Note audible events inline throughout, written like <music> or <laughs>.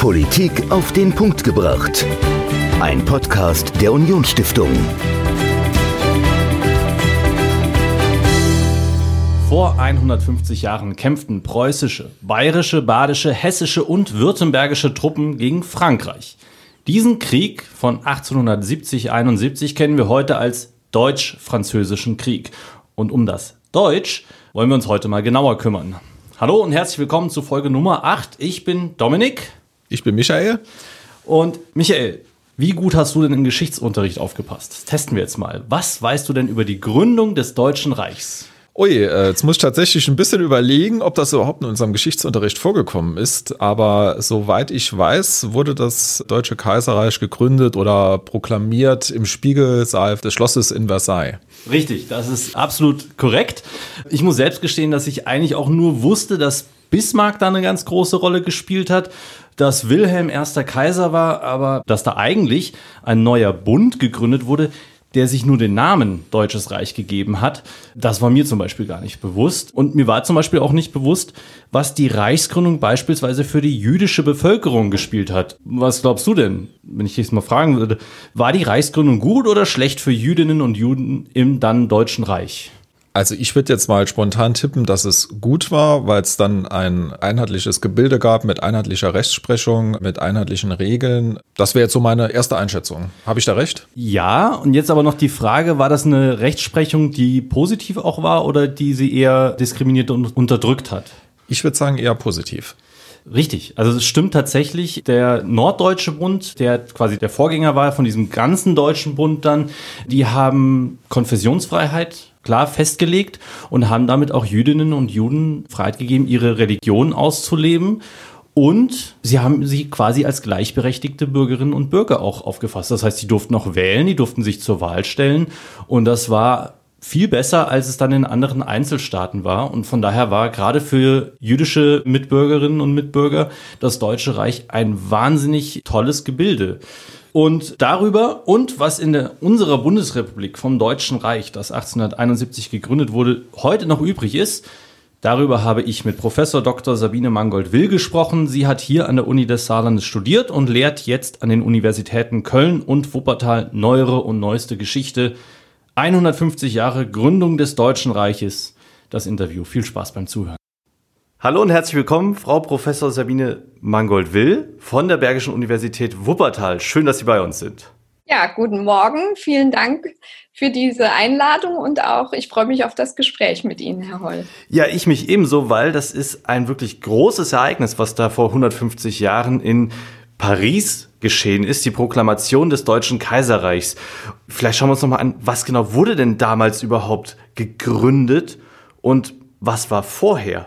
Politik auf den Punkt gebracht. Ein Podcast der Unionsstiftung. Vor 150 Jahren kämpften preußische, bayerische, badische, hessische und württembergische Truppen gegen Frankreich. Diesen Krieg von 1870-71 kennen wir heute als Deutsch-Französischen Krieg. Und um das Deutsch wollen wir uns heute mal genauer kümmern. Hallo und herzlich willkommen zu Folge Nummer 8. Ich bin Dominik. Ich bin Michael. Und Michael, wie gut hast du denn im Geschichtsunterricht aufgepasst? Das testen wir jetzt mal. Was weißt du denn über die Gründung des Deutschen Reichs? Ui, äh, jetzt muss ich tatsächlich ein bisschen überlegen, ob das überhaupt in unserem Geschichtsunterricht vorgekommen ist. Aber soweit ich weiß, wurde das Deutsche Kaiserreich gegründet oder proklamiert im Spiegelsaal des Schlosses in Versailles. Richtig, das ist absolut korrekt. Ich muss selbst gestehen, dass ich eigentlich auch nur wusste, dass Bismarck da eine ganz große Rolle gespielt hat, dass Wilhelm erster Kaiser war, aber dass da eigentlich ein neuer Bund gegründet wurde, der sich nur den Namen Deutsches Reich gegeben hat. Das war mir zum Beispiel gar nicht bewusst. Und mir war zum Beispiel auch nicht bewusst, was die Reichsgründung beispielsweise für die jüdische Bevölkerung gespielt hat. Was glaubst du denn, wenn ich dich mal fragen würde, war die Reichsgründung gut oder schlecht für Jüdinnen und Juden im dann Deutschen Reich? Also ich würde jetzt mal spontan tippen, dass es gut war, weil es dann ein einheitliches Gebilde gab mit einheitlicher Rechtsprechung, mit einheitlichen Regeln. Das wäre jetzt so meine erste Einschätzung. Habe ich da recht? Ja, und jetzt aber noch die Frage, war das eine Rechtsprechung, die positiv auch war oder die sie eher diskriminiert und unterdrückt hat? Ich würde sagen eher positiv. Richtig, also es stimmt tatsächlich, der Norddeutsche Bund, der quasi der Vorgänger war von diesem ganzen deutschen Bund dann, die haben Konfessionsfreiheit klar festgelegt und haben damit auch Jüdinnen und Juden Freiheit gegeben, ihre Religion auszuleben. Und sie haben sie quasi als gleichberechtigte Bürgerinnen und Bürger auch aufgefasst. Das heißt, sie durften auch wählen, die durften sich zur Wahl stellen. Und das war viel besser, als es dann in anderen Einzelstaaten war. Und von daher war gerade für jüdische Mitbürgerinnen und Mitbürger das Deutsche Reich ein wahnsinnig tolles Gebilde. Und darüber und was in der, unserer Bundesrepublik vom Deutschen Reich, das 1871 gegründet wurde, heute noch übrig ist, darüber habe ich mit Professor Dr. Sabine Mangold-Will gesprochen. Sie hat hier an der Uni des Saarlandes studiert und lehrt jetzt an den Universitäten Köln und Wuppertal neuere und neueste Geschichte. 150 Jahre Gründung des Deutschen Reiches. Das Interview. Viel Spaß beim Zuhören. Hallo und herzlich willkommen, Frau Professor Sabine Mangold-Will von der Bergischen Universität Wuppertal. Schön, dass Sie bei uns sind. Ja, guten Morgen. Vielen Dank für diese Einladung und auch ich freue mich auf das Gespräch mit Ihnen, Herr Holl. Ja, ich mich ebenso, weil das ist ein wirklich großes Ereignis, was da vor 150 Jahren in Paris geschehen ist, die Proklamation des Deutschen Kaiserreichs. Vielleicht schauen wir uns nochmal an, was genau wurde denn damals überhaupt gegründet und was war vorher?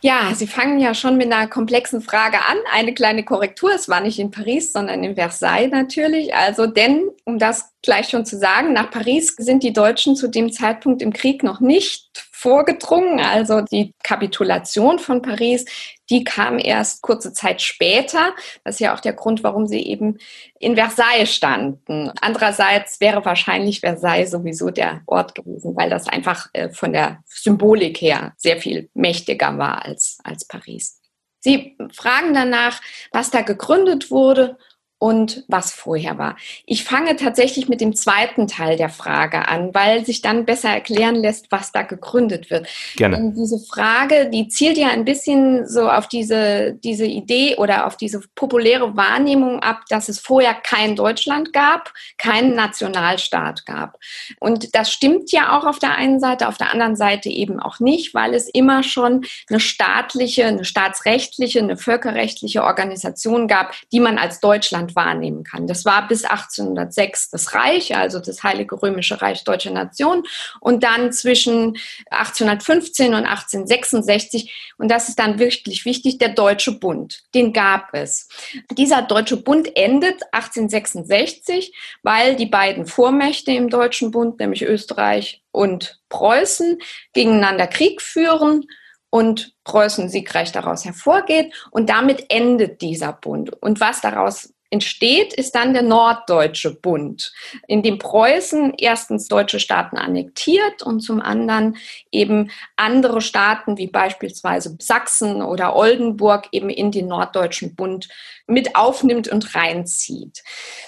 Ja, Sie fangen ja schon mit einer komplexen Frage an. Eine kleine Korrektur. Es war nicht in Paris, sondern in Versailles natürlich. Also, denn, um das gleich schon zu sagen, nach Paris sind die Deutschen zu dem Zeitpunkt im Krieg noch nicht vorgedrungen. Also die Kapitulation von Paris, die kam erst kurze Zeit später. Das ist ja auch der Grund, warum sie eben in Versailles standen. Andererseits wäre wahrscheinlich Versailles sowieso der Ort gewesen, weil das einfach äh, von der Symbolik her sehr viel mächtiger war als, als Paris. Sie fragen danach, was da gegründet wurde und was vorher war. Ich fange tatsächlich mit dem zweiten Teil der Frage an, weil sich dann besser erklären lässt, was da gegründet wird. Gerne. Und diese Frage, die zielt ja ein bisschen so auf diese, diese Idee oder auf diese populäre Wahrnehmung ab, dass es vorher kein Deutschland gab, keinen Nationalstaat gab. Und das stimmt ja auch auf der einen Seite, auf der anderen Seite eben auch nicht, weil es immer schon eine staatliche, eine staatsrechtliche, eine völkerrechtliche Organisation gab, die man als Deutschland Deutschland wahrnehmen kann. Das war bis 1806 das Reich, also das Heilige Römische Reich Deutsche Nation und dann zwischen 1815 und 1866 und das ist dann wirklich wichtig, der Deutsche Bund. Den gab es. Dieser Deutsche Bund endet 1866, weil die beiden Vormächte im Deutschen Bund, nämlich Österreich und Preußen, gegeneinander Krieg führen und Preußen siegreich daraus hervorgeht und damit endet dieser Bund. Und was daraus entsteht, ist dann der Norddeutsche Bund, in dem Preußen erstens deutsche Staaten annektiert und zum anderen eben andere Staaten wie beispielsweise Sachsen oder Oldenburg eben in den Norddeutschen Bund mit aufnimmt und reinzieht.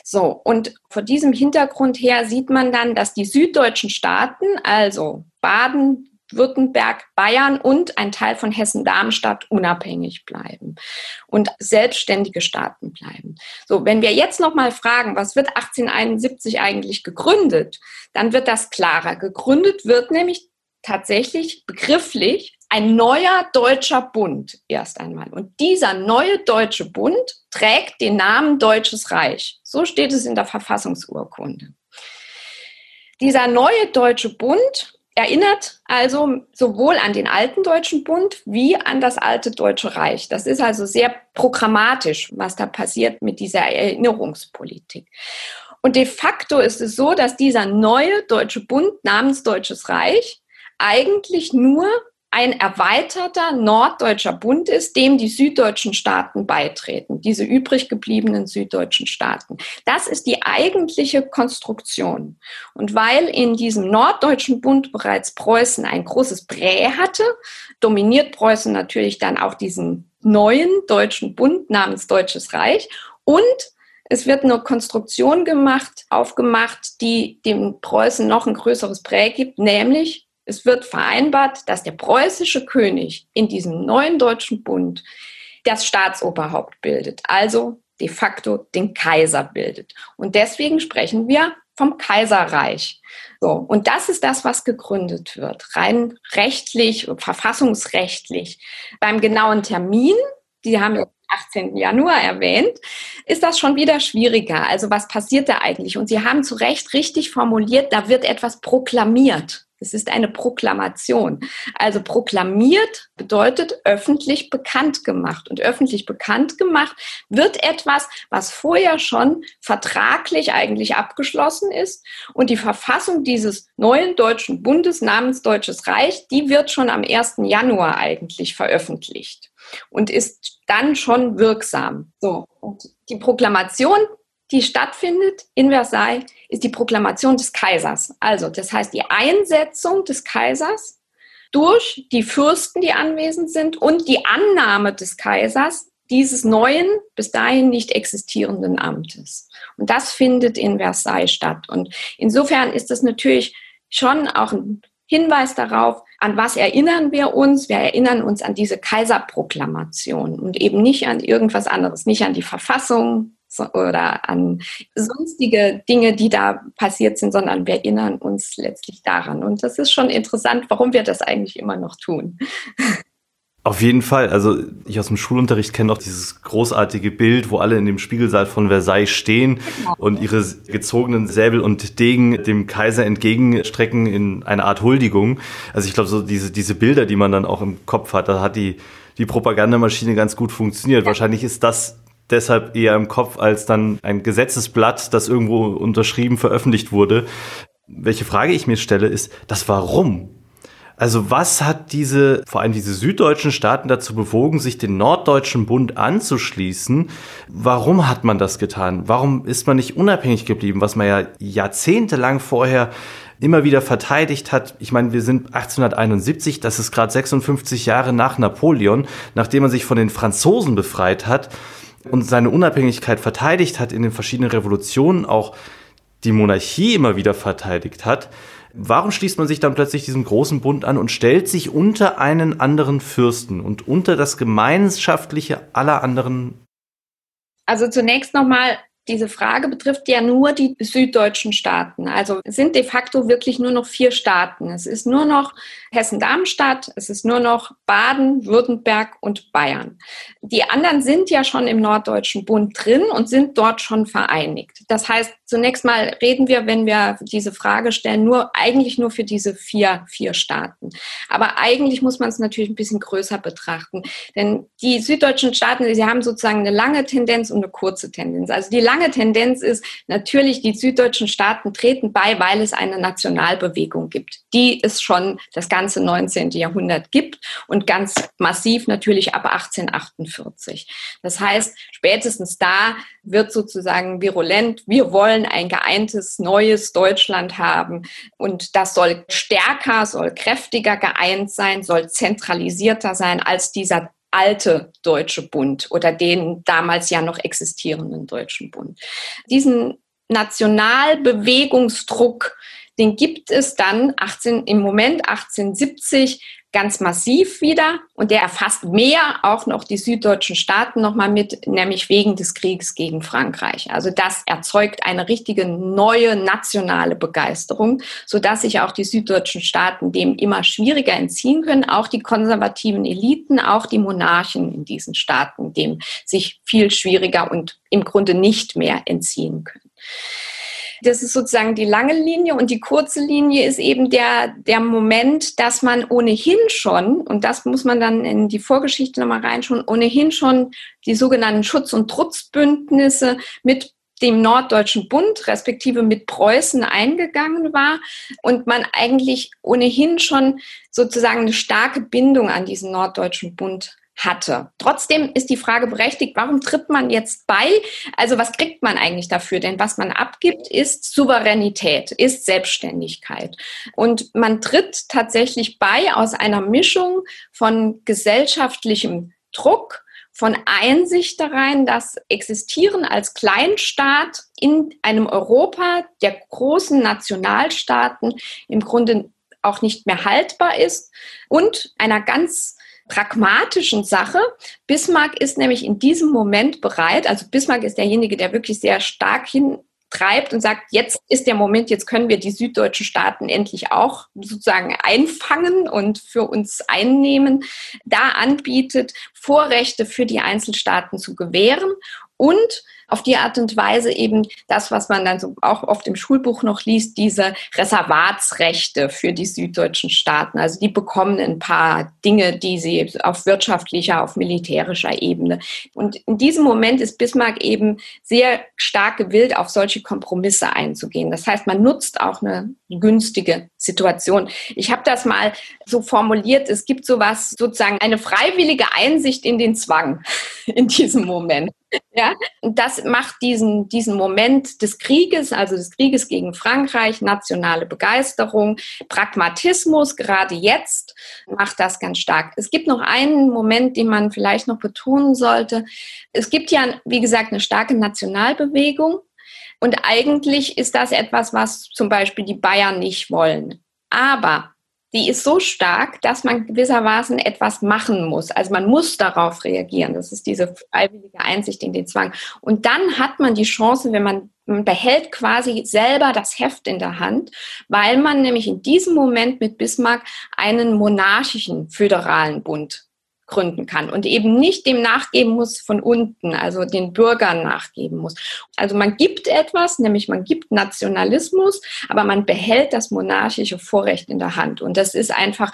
So, und vor diesem Hintergrund her sieht man dann, dass die süddeutschen Staaten, also Baden, Württemberg, Bayern und ein Teil von Hessen-Darmstadt unabhängig bleiben und selbstständige Staaten bleiben. So, wenn wir jetzt noch mal fragen, was wird 1871 eigentlich gegründet, dann wird das klarer. Gegründet wird nämlich tatsächlich begrifflich ein neuer deutscher Bund erst einmal. Und dieser neue deutsche Bund trägt den Namen Deutsches Reich. So steht es in der Verfassungsurkunde. Dieser neue deutsche Bund erinnert also sowohl an den alten Deutschen Bund wie an das alte Deutsche Reich. Das ist also sehr programmatisch, was da passiert mit dieser Erinnerungspolitik. Und de facto ist es so, dass dieser neue Deutsche Bund namens Deutsches Reich eigentlich nur ein erweiterter norddeutscher Bund ist, dem die süddeutschen Staaten beitreten, diese übrig gebliebenen süddeutschen Staaten. Das ist die eigentliche Konstruktion. Und weil in diesem norddeutschen Bund bereits Preußen ein großes Prä hatte, dominiert Preußen natürlich dann auch diesen neuen deutschen Bund namens Deutsches Reich und es wird eine Konstruktion gemacht, aufgemacht, die dem Preußen noch ein größeres Prä gibt, nämlich es wird vereinbart, dass der preußische König in diesem neuen deutschen Bund das Staatsoberhaupt bildet, also de facto den Kaiser bildet. Und deswegen sprechen wir vom Kaiserreich. So, und das ist das, was gegründet wird, rein rechtlich, verfassungsrechtlich. Beim genauen Termin, die haben wir 18. Januar erwähnt, ist das schon wieder schwieriger. Also was passiert da eigentlich? Und Sie haben zu Recht richtig formuliert, da wird etwas proklamiert. Es ist eine Proklamation. Also proklamiert bedeutet öffentlich bekannt gemacht. Und öffentlich bekannt gemacht wird etwas, was vorher schon vertraglich eigentlich abgeschlossen ist. Und die Verfassung dieses neuen deutschen Bundes namens Deutsches Reich, die wird schon am 1. Januar eigentlich veröffentlicht und ist dann schon wirksam. So. Und die Proklamation die stattfindet in Versailles, ist die Proklamation des Kaisers. Also, das heißt, die Einsetzung des Kaisers durch die Fürsten, die anwesend sind und die Annahme des Kaisers dieses neuen, bis dahin nicht existierenden Amtes. Und das findet in Versailles statt. Und insofern ist das natürlich schon auch ein Hinweis darauf, an was erinnern wir uns? Wir erinnern uns an diese Kaiserproklamation und eben nicht an irgendwas anderes, nicht an die Verfassung, oder an sonstige Dinge, die da passiert sind, sondern wir erinnern uns letztlich daran. Und das ist schon interessant, warum wir das eigentlich immer noch tun. Auf jeden Fall. Also ich aus dem Schulunterricht kenne noch dieses großartige Bild, wo alle in dem Spiegelsaal von Versailles stehen genau. und ihre gezogenen Säbel und Degen dem Kaiser entgegenstrecken in eine Art Huldigung. Also ich glaube, so diese, diese Bilder, die man dann auch im Kopf hat, da hat die, die Propagandamaschine ganz gut funktioniert. Ja. Wahrscheinlich ist das deshalb eher im Kopf als dann ein Gesetzesblatt, das irgendwo unterschrieben veröffentlicht wurde. Welche Frage ich mir stelle, ist das Warum? Also was hat diese, vor allem diese süddeutschen Staaten dazu bewogen, sich den norddeutschen Bund anzuschließen? Warum hat man das getan? Warum ist man nicht unabhängig geblieben, was man ja jahrzehntelang vorher immer wieder verteidigt hat. Ich meine, wir sind 1871, das ist gerade 56 Jahre nach Napoleon, nachdem man sich von den Franzosen befreit hat und seine Unabhängigkeit verteidigt hat in den verschiedenen Revolutionen, auch die Monarchie immer wieder verteidigt hat, warum schließt man sich dann plötzlich diesem großen Bund an und stellt sich unter einen anderen Fürsten und unter das Gemeinschaftliche aller anderen? Also zunächst nochmal, diese Frage betrifft ja nur die süddeutschen Staaten. Also es sind de facto wirklich nur noch vier Staaten. Es ist nur noch Hessen-Darmstadt, es ist nur noch Baden, Württemberg und Bayern. Die anderen sind ja schon im Norddeutschen Bund drin und sind dort schon vereinigt. Das heißt, zunächst mal reden wir, wenn wir diese Frage stellen, nur eigentlich nur für diese vier, vier Staaten. Aber eigentlich muss man es natürlich ein bisschen größer betrachten. Denn die süddeutschen Staaten, sie haben sozusagen eine lange Tendenz und eine kurze Tendenz. Also die lange Tendenz ist natürlich, die süddeutschen Staaten treten bei, weil es eine Nationalbewegung gibt, die es schon das ganze 19. Jahrhundert gibt und ganz massiv natürlich ab 1848. Das heißt, spätestens da wird sozusagen virulent, wir wollen ein geeintes neues Deutschland haben und das soll stärker, soll kräftiger geeint sein, soll zentralisierter sein als dieser alte Deutsche Bund oder den damals ja noch existierenden Deutschen Bund. Diesen Nationalbewegungsdruck, den gibt es dann 18, im Moment 1870 ganz massiv wieder und der erfasst mehr auch noch die süddeutschen Staaten nochmal mit, nämlich wegen des Kriegs gegen Frankreich. Also das erzeugt eine richtige neue nationale Begeisterung, sodass sich auch die süddeutschen Staaten dem immer schwieriger entziehen können, auch die konservativen Eliten, auch die Monarchen in diesen Staaten dem sich viel schwieriger und im Grunde nicht mehr entziehen können. Das ist sozusagen die lange Linie und die kurze Linie ist eben der, der Moment, dass man ohnehin schon, und das muss man dann in die Vorgeschichte nochmal reinschauen, ohnehin schon die sogenannten Schutz- und Trutzbündnisse mit dem Norddeutschen Bund, respektive mit Preußen eingegangen war und man eigentlich ohnehin schon sozusagen eine starke Bindung an diesen Norddeutschen Bund hatte. Trotzdem ist die Frage berechtigt, warum tritt man jetzt bei? Also was kriegt man eigentlich dafür? Denn was man abgibt, ist Souveränität, ist Selbstständigkeit. Und man tritt tatsächlich bei aus einer Mischung von gesellschaftlichem Druck, von Einsicht da rein, dass Existieren als Kleinstaat in einem Europa der großen Nationalstaaten im Grunde auch nicht mehr haltbar ist und einer ganz pragmatischen Sache. Bismarck ist nämlich in diesem Moment bereit, also Bismarck ist derjenige, der wirklich sehr stark hintreibt und sagt, jetzt ist der Moment, jetzt können wir die süddeutschen Staaten endlich auch sozusagen einfangen und für uns einnehmen, da anbietet, Vorrechte für die Einzelstaaten zu gewähren und auf die Art und Weise eben das, was man dann so auch oft im Schulbuch noch liest, diese Reservatsrechte für die süddeutschen Staaten. Also die bekommen ein paar Dinge, die sie auf wirtschaftlicher, auf militärischer Ebene. Und in diesem Moment ist Bismarck eben sehr stark gewillt, auf solche Kompromisse einzugehen. Das heißt, man nutzt auch eine günstige Situation. Ich habe das mal so formuliert, es gibt sowas, sozusagen eine freiwillige Einsicht in den Zwang <laughs> in diesem Moment. Ja, und das macht diesen, diesen Moment des Krieges, also des Krieges gegen Frankreich, nationale Begeisterung, Pragmatismus, gerade jetzt, macht das ganz stark. Es gibt noch einen Moment, den man vielleicht noch betonen sollte. Es gibt ja, wie gesagt, eine starke Nationalbewegung. Und eigentlich ist das etwas, was zum Beispiel die Bayern nicht wollen. Aber die ist so stark, dass man gewissermaßen etwas machen muss. Also man muss darauf reagieren. Das ist diese freiwillige Einsicht in den Zwang. Und dann hat man die Chance, wenn man, man behält quasi selber das Heft in der Hand, weil man nämlich in diesem Moment mit Bismarck einen monarchischen föderalen Bund gründen kann und eben nicht dem nachgeben muss von unten, also den Bürgern nachgeben muss. Also man gibt etwas, nämlich man gibt Nationalismus, aber man behält das monarchische Vorrecht in der Hand. Und das ist einfach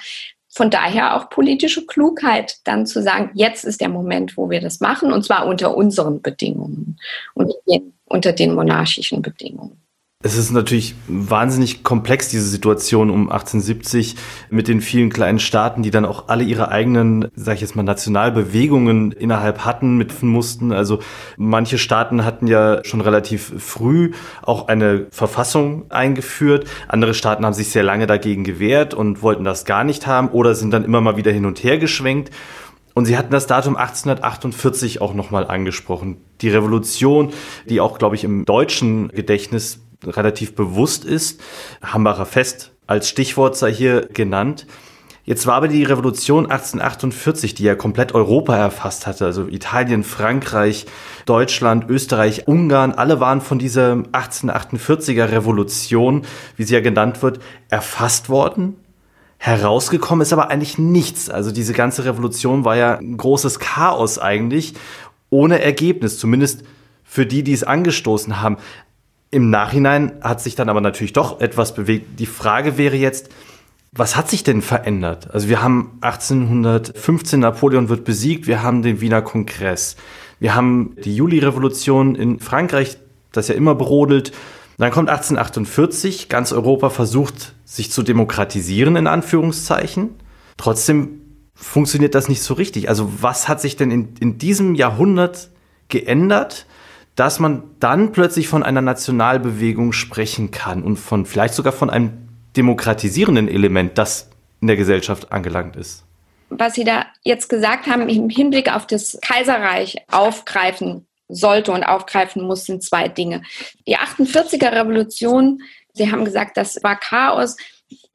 von daher auch politische Klugheit, dann zu sagen, jetzt ist der Moment, wo wir das machen, und zwar unter unseren Bedingungen und unter den monarchischen Bedingungen. Es ist natürlich wahnsinnig komplex, diese Situation um 1870 mit den vielen kleinen Staaten, die dann auch alle ihre eigenen, sag ich jetzt mal, Nationalbewegungen innerhalb hatten, mitfinden mussten. Also manche Staaten hatten ja schon relativ früh auch eine Verfassung eingeführt. Andere Staaten haben sich sehr lange dagegen gewehrt und wollten das gar nicht haben oder sind dann immer mal wieder hin und her geschwenkt. Und sie hatten das Datum 1848 auch nochmal angesprochen. Die Revolution, die auch, glaube ich, im deutschen Gedächtnis relativ bewusst ist. Hambacher Fest als Stichwort sei hier genannt. Jetzt war aber die Revolution 1848, die ja komplett Europa erfasst hatte, also Italien, Frankreich, Deutschland, Österreich, Ungarn, alle waren von dieser 1848er Revolution, wie sie ja genannt wird, erfasst worden. Herausgekommen ist aber eigentlich nichts. Also diese ganze Revolution war ja ein großes Chaos eigentlich, ohne Ergebnis, zumindest für die, die es angestoßen haben. Im Nachhinein hat sich dann aber natürlich doch etwas bewegt. Die Frage wäre jetzt, was hat sich denn verändert? Also wir haben 1815, Napoleon wird besiegt, wir haben den Wiener Kongress, wir haben die Juli-Revolution in Frankreich, das ja immer brodelt. Dann kommt 1848, ganz Europa versucht sich zu demokratisieren, in Anführungszeichen. Trotzdem funktioniert das nicht so richtig. Also was hat sich denn in, in diesem Jahrhundert geändert, dass man dann plötzlich von einer Nationalbewegung sprechen kann und von vielleicht sogar von einem demokratisierenden Element, das in der Gesellschaft angelangt ist? Was Sie da jetzt gesagt haben, im Hinblick auf das Kaiserreich aufgreifen sollte und aufgreifen muss, sind zwei Dinge. Die 48er Revolution, Sie haben gesagt, das war Chaos.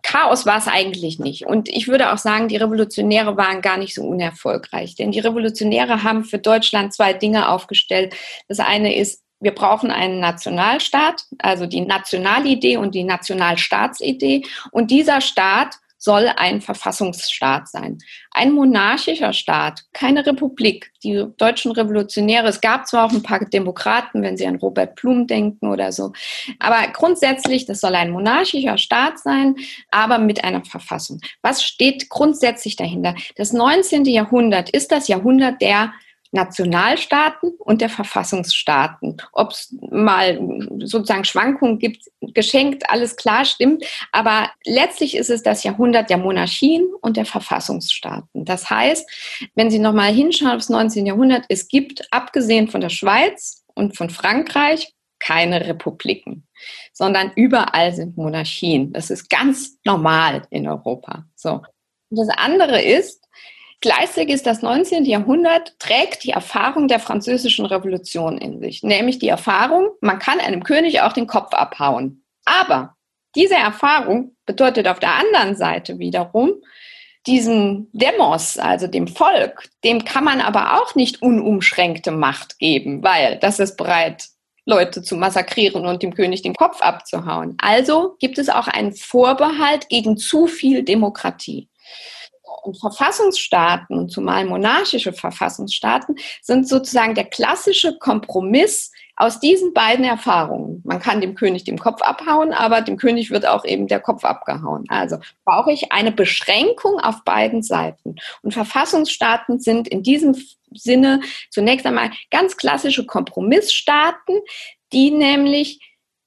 Chaos war es eigentlich nicht. Und ich würde auch sagen, die Revolutionäre waren gar nicht so unerfolgreich. Denn die Revolutionäre haben für Deutschland zwei Dinge aufgestellt. Das eine ist, wir brauchen einen Nationalstaat, also die Nationalidee und die Nationalstaatsidee. Und dieser Staat soll ein Verfassungsstaat sein. Ein monarchischer Staat, keine Republik. Die deutschen Revolutionäre, es gab zwar auch ein paar Demokraten, wenn Sie an Robert Blum denken oder so, aber grundsätzlich, das soll ein monarchischer Staat sein, aber mit einer Verfassung. Was steht grundsätzlich dahinter? Das 19. Jahrhundert ist das Jahrhundert der Nationalstaaten und der Verfassungsstaaten. Ob es mal sozusagen Schwankungen gibt, geschenkt, alles klar, stimmt. Aber letztlich ist es das Jahrhundert der Monarchien und der Verfassungsstaaten. Das heißt, wenn Sie nochmal hinschauen aufs 19. Jahrhundert, es gibt, abgesehen von der Schweiz und von Frankreich, keine Republiken, sondern überall sind Monarchien. Das ist ganz normal in Europa. So. Und das andere ist, Gleichzeitig ist das 19. Jahrhundert, trägt die Erfahrung der französischen Revolution in sich, nämlich die Erfahrung, man kann einem König auch den Kopf abhauen. Aber diese Erfahrung bedeutet auf der anderen Seite wiederum, diesen Demos, also dem Volk, dem kann man aber auch nicht unumschränkte Macht geben, weil das ist bereit, Leute zu massakrieren und dem König den Kopf abzuhauen. Also gibt es auch einen Vorbehalt gegen zu viel Demokratie und Verfassungsstaaten und zumal monarchische Verfassungsstaaten sind sozusagen der klassische Kompromiss aus diesen beiden Erfahrungen. Man kann dem König den Kopf abhauen, aber dem König wird auch eben der Kopf abgehauen. Also brauche ich eine Beschränkung auf beiden Seiten. Und Verfassungsstaaten sind in diesem Sinne zunächst einmal ganz klassische Kompromissstaaten, die nämlich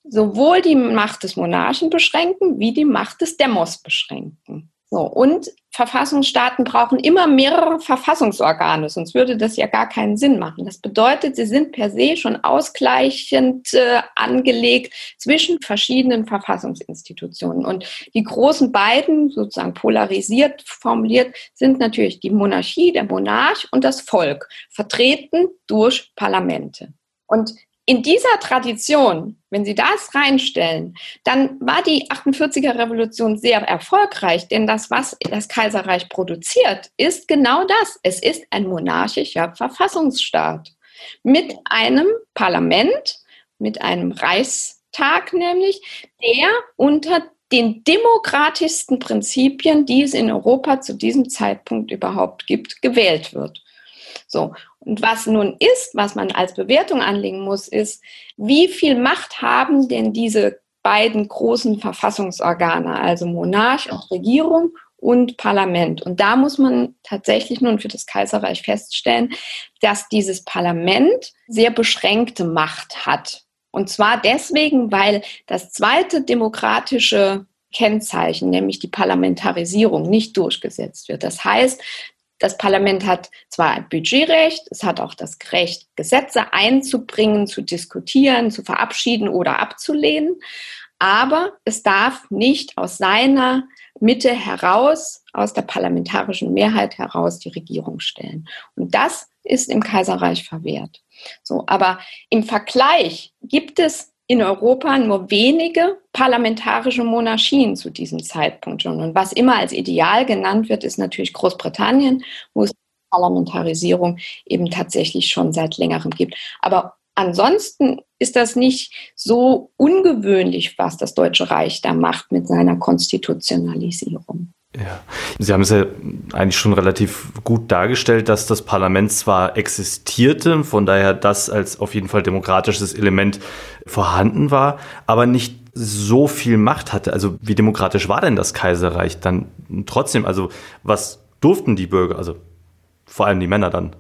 sowohl die Macht des Monarchen beschränken, wie die Macht des Demos beschränken. So, und Verfassungsstaaten brauchen immer mehrere Verfassungsorgane, sonst würde das ja gar keinen Sinn machen. Das bedeutet, sie sind per se schon ausgleichend äh, angelegt zwischen verschiedenen Verfassungsinstitutionen. Und die großen beiden, sozusagen polarisiert formuliert, sind natürlich die Monarchie, der Monarch und das Volk, vertreten durch Parlamente. Und in dieser Tradition, wenn Sie das reinstellen, dann war die 48er Revolution sehr erfolgreich, denn das, was das Kaiserreich produziert, ist genau das. Es ist ein monarchischer Verfassungsstaat mit einem Parlament, mit einem Reichstag nämlich, der unter den demokratischsten Prinzipien, die es in Europa zu diesem Zeitpunkt überhaupt gibt, gewählt wird. So. Und was nun ist, was man als Bewertung anlegen muss, ist, wie viel Macht haben denn diese beiden großen Verfassungsorgane, also Monarch und Regierung und Parlament. Und da muss man tatsächlich nun für das Kaiserreich feststellen, dass dieses Parlament sehr beschränkte Macht hat. Und zwar deswegen, weil das zweite demokratische Kennzeichen, nämlich die Parlamentarisierung, nicht durchgesetzt wird. Das heißt, das Parlament hat zwar ein Budgetrecht, es hat auch das Recht, Gesetze einzubringen, zu diskutieren, zu verabschieden oder abzulehnen, aber es darf nicht aus seiner Mitte heraus, aus der parlamentarischen Mehrheit heraus die Regierung stellen. Und das ist im Kaiserreich verwehrt. So, aber im Vergleich gibt es in Europa nur wenige parlamentarische Monarchien zu diesem Zeitpunkt schon. Und was immer als Ideal genannt wird, ist natürlich Großbritannien, wo es Parlamentarisierung eben tatsächlich schon seit längerem gibt. Aber ansonsten ist das nicht so ungewöhnlich, was das Deutsche Reich da macht mit seiner Konstitutionalisierung. Ja, Sie haben es ja eigentlich schon relativ gut dargestellt, dass das Parlament zwar existierte, von daher das als auf jeden Fall demokratisches Element vorhanden war, aber nicht so viel Macht hatte. Also wie demokratisch war denn das Kaiserreich dann trotzdem? Also was durften die Bürger, also vor allem die Männer dann?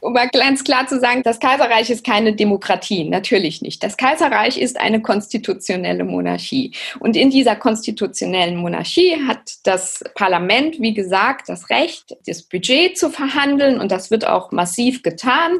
Um mal ganz klar zu sagen, das Kaiserreich ist keine Demokratie, natürlich nicht. Das Kaiserreich ist eine konstitutionelle Monarchie. Und in dieser konstitutionellen Monarchie hat das Parlament, wie gesagt, das Recht, das Budget zu verhandeln und das wird auch massiv getan.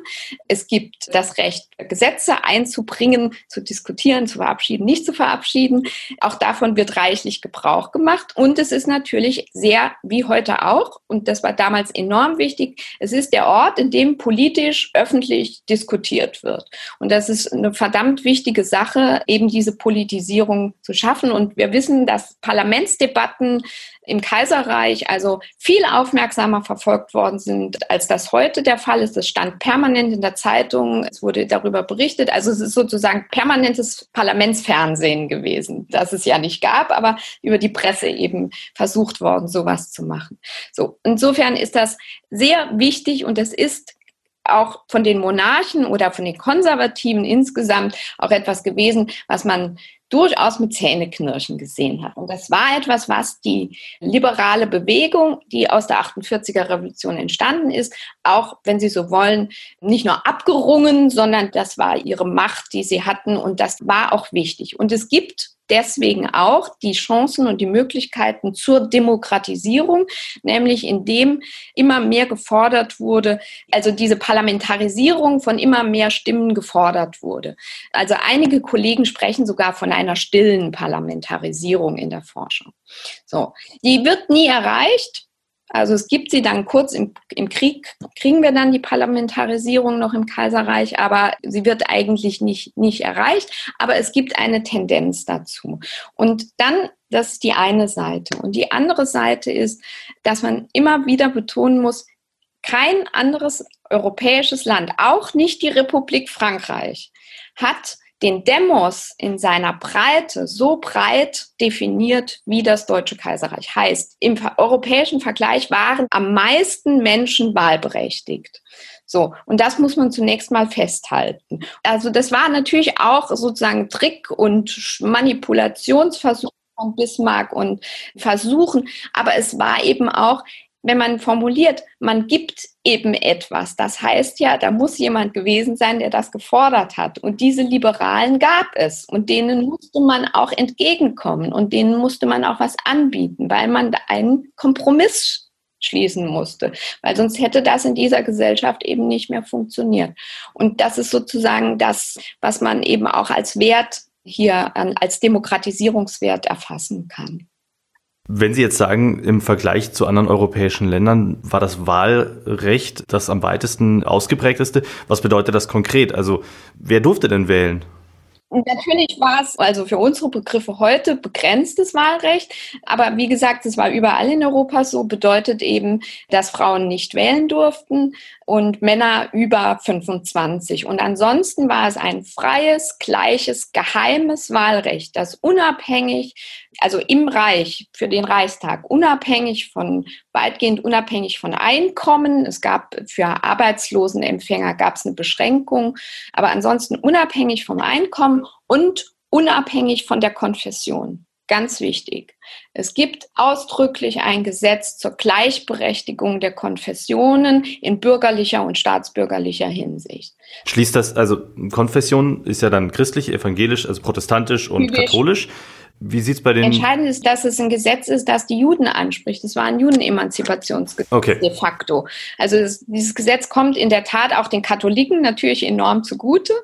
Es gibt das Recht, Gesetze einzubringen, zu diskutieren, zu verabschieden, nicht zu verabschieden. Auch davon wird reichlich Gebrauch gemacht. Und es ist natürlich sehr, wie heute auch, und das war damals enorm wichtig, es ist der Ort, in dem politisch öffentlich diskutiert wird. Und das ist eine verdammt wichtige Sache, eben diese Politisierung zu schaffen. Und wir wissen, dass Parlamentsdebatten im Kaiserreich also viel aufmerksamer verfolgt worden sind, als das heute der Fall ist. Es stand permanent in der Zeitung, es wurde darüber berichtet. Also es ist sozusagen permanentes Parlamentsfernsehen gewesen, das es ja nicht gab, aber über die Presse eben versucht worden, sowas zu machen. So, insofern ist das sehr wichtig und es ist auch von den Monarchen oder von den Konservativen insgesamt auch etwas gewesen, was man durchaus mit Zähneknirschen gesehen hat. Und das war etwas, was die liberale Bewegung, die aus der 48er Revolution entstanden ist, auch, wenn Sie so wollen, nicht nur abgerungen, sondern das war ihre Macht, die sie hatten und das war auch wichtig. Und es gibt deswegen auch die Chancen und die Möglichkeiten zur Demokratisierung, nämlich indem immer mehr gefordert wurde, also diese Parlamentarisierung von immer mehr Stimmen gefordert wurde. Also einige Kollegen sprechen sogar von einer stillen Parlamentarisierung in der Forschung. So, die wird nie erreicht. Also es gibt sie dann kurz im, im, Krieg, kriegen wir dann die Parlamentarisierung noch im Kaiserreich, aber sie wird eigentlich nicht, nicht erreicht. Aber es gibt eine Tendenz dazu. Und dann, das ist die eine Seite. Und die andere Seite ist, dass man immer wieder betonen muss, kein anderes europäisches Land, auch nicht die Republik Frankreich, hat den Demos in seiner Breite so breit definiert wie das Deutsche Kaiserreich. Heißt, im europäischen Vergleich waren am meisten Menschen wahlberechtigt. So, und das muss man zunächst mal festhalten. Also das war natürlich auch sozusagen Trick und Manipulationsversuch von Bismarck und Versuchen, aber es war eben auch wenn man formuliert, man gibt eben etwas. Das heißt ja, da muss jemand gewesen sein, der das gefordert hat. Und diese Liberalen gab es. Und denen musste man auch entgegenkommen. Und denen musste man auch was anbieten, weil man einen Kompromiss schließen musste. Weil sonst hätte das in dieser Gesellschaft eben nicht mehr funktioniert. Und das ist sozusagen das, was man eben auch als Wert hier als Demokratisierungswert erfassen kann. Wenn Sie jetzt sagen, im Vergleich zu anderen europäischen Ländern war das Wahlrecht das am weitesten ausgeprägteste, was bedeutet das konkret? Also wer durfte denn wählen? Natürlich war es also für unsere Begriffe heute begrenztes Wahlrecht, aber wie gesagt, es war überall in Europa so, bedeutet eben, dass Frauen nicht wählen durften und Männer über 25. Und ansonsten war es ein freies, gleiches, geheimes Wahlrecht, das unabhängig, also im Reich, für den Reichstag, unabhängig von, weitgehend unabhängig von Einkommen. Es gab für Arbeitslosenempfänger gab es eine Beschränkung, aber ansonsten unabhängig vom Einkommen und unabhängig von der Konfession. Ganz wichtig. Es gibt ausdrücklich ein Gesetz zur Gleichberechtigung der Konfessionen in bürgerlicher und staatsbürgerlicher Hinsicht. Schließt das, also Konfession ist ja dann christlich, evangelisch, also protestantisch und Jüdisch. katholisch. Wie sieht's bei den. Entscheidend ist, dass es ein Gesetz ist, das die Juden anspricht. Es war ein Judenemanzipationsgesetz okay. de facto. Also es, dieses Gesetz kommt in der Tat auch den Katholiken natürlich enorm zugute,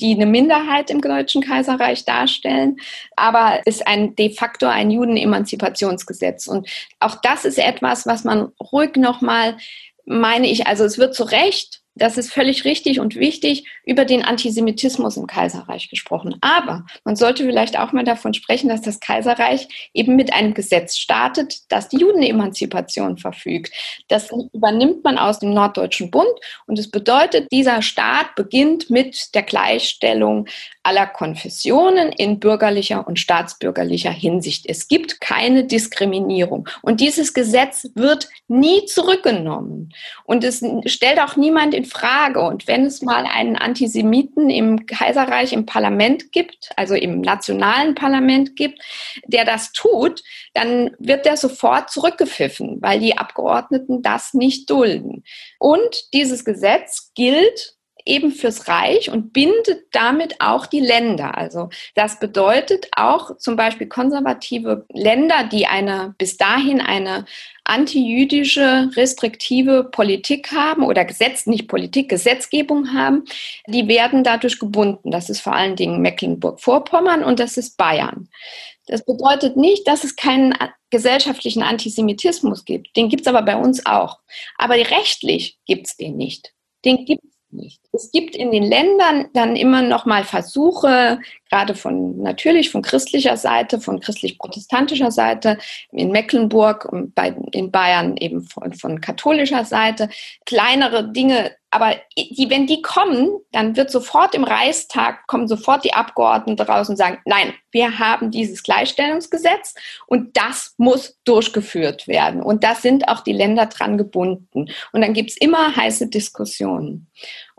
die eine Minderheit im Deutschen Kaiserreich darstellen, aber ist ein de facto ein Judenemanzipationsgesetz. Und auch das ist etwas, was man ruhig nochmal, meine ich, also es wird zu Recht das ist völlig richtig und wichtig, über den Antisemitismus im Kaiserreich gesprochen. Aber man sollte vielleicht auch mal davon sprechen, dass das Kaiserreich eben mit einem Gesetz startet, das die Judenemanzipation verfügt. Das übernimmt man aus dem Norddeutschen Bund und es bedeutet, dieser Staat beginnt mit der Gleichstellung aller Konfessionen in bürgerlicher und staatsbürgerlicher Hinsicht. Es gibt keine Diskriminierung. Und dieses Gesetz wird nie zurückgenommen. Und es stellt auch niemand in Frage. Und wenn es mal einen Antisemiten im Kaiserreich im Parlament gibt, also im nationalen Parlament gibt, der das tut, dann wird der sofort zurückgepfiffen, weil die Abgeordneten das nicht dulden. Und dieses Gesetz gilt eben fürs Reich und bindet damit auch die Länder. Also das bedeutet auch zum Beispiel konservative Länder, die eine bis dahin eine antijüdische, restriktive Politik haben oder Gesetz, nicht Politik, Gesetzgebung haben, die werden dadurch gebunden. Das ist vor allen Dingen Mecklenburg-Vorpommern und das ist Bayern. Das bedeutet nicht, dass es keinen gesellschaftlichen Antisemitismus gibt. Den gibt es aber bei uns auch. Aber rechtlich gibt es den nicht. Den gibt es nicht. Es gibt in den Ländern dann immer noch mal Versuche, gerade von natürlich von christlicher Seite, von christlich-protestantischer Seite, in Mecklenburg und bei, in Bayern eben von, von katholischer Seite, kleinere Dinge. Aber die, wenn die kommen, dann wird sofort im Reichstag, kommen sofort die Abgeordneten raus und sagen, nein, wir haben dieses Gleichstellungsgesetz und das muss durchgeführt werden. Und da sind auch die Länder dran gebunden. Und dann gibt es immer heiße Diskussionen.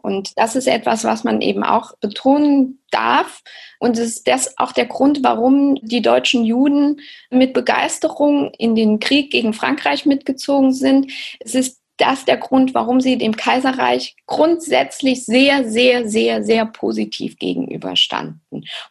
Und das ist etwas, was man eben auch betonen darf. Und es ist das auch der Grund, warum die deutschen Juden mit Begeisterung in den Krieg gegen Frankreich mitgezogen sind. Es ist das der Grund, warum sie dem Kaiserreich grundsätzlich sehr, sehr, sehr, sehr positiv gegenüberstanden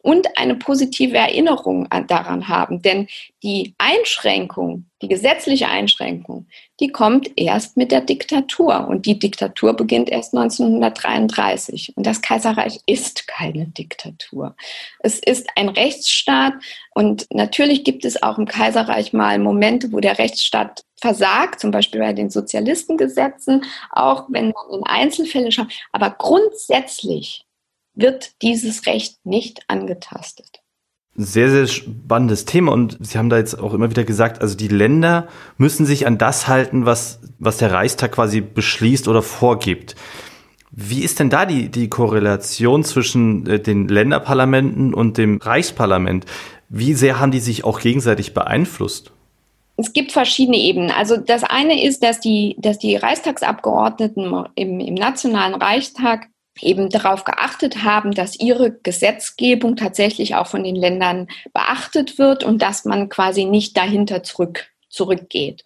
und eine positive Erinnerung daran haben. Denn die Einschränkung, die gesetzliche Einschränkung, die kommt erst mit der Diktatur. Und die Diktatur beginnt erst 1933. Und das Kaiserreich ist keine Diktatur. Es ist ein Rechtsstaat. Und natürlich gibt es auch im Kaiserreich mal Momente, wo der Rechtsstaat versagt, zum Beispiel bei den Sozialistengesetzen, auch wenn man in Einzelfälle schaut. Aber grundsätzlich wird dieses Recht nicht angetastet sehr, sehr spannendes Thema und Sie haben da jetzt auch immer wieder gesagt, also die Länder müssen sich an das halten, was, was der Reichstag quasi beschließt oder vorgibt. Wie ist denn da die, die Korrelation zwischen äh, den Länderparlamenten und dem Reichsparlament? Wie sehr haben die sich auch gegenseitig beeinflusst? Es gibt verschiedene Ebenen. Also das eine ist, dass die, dass die Reichstagsabgeordneten im, im Nationalen Reichstag eben darauf geachtet haben, dass ihre Gesetzgebung tatsächlich auch von den Ländern beachtet wird und dass man quasi nicht dahinter zurück, zurückgeht.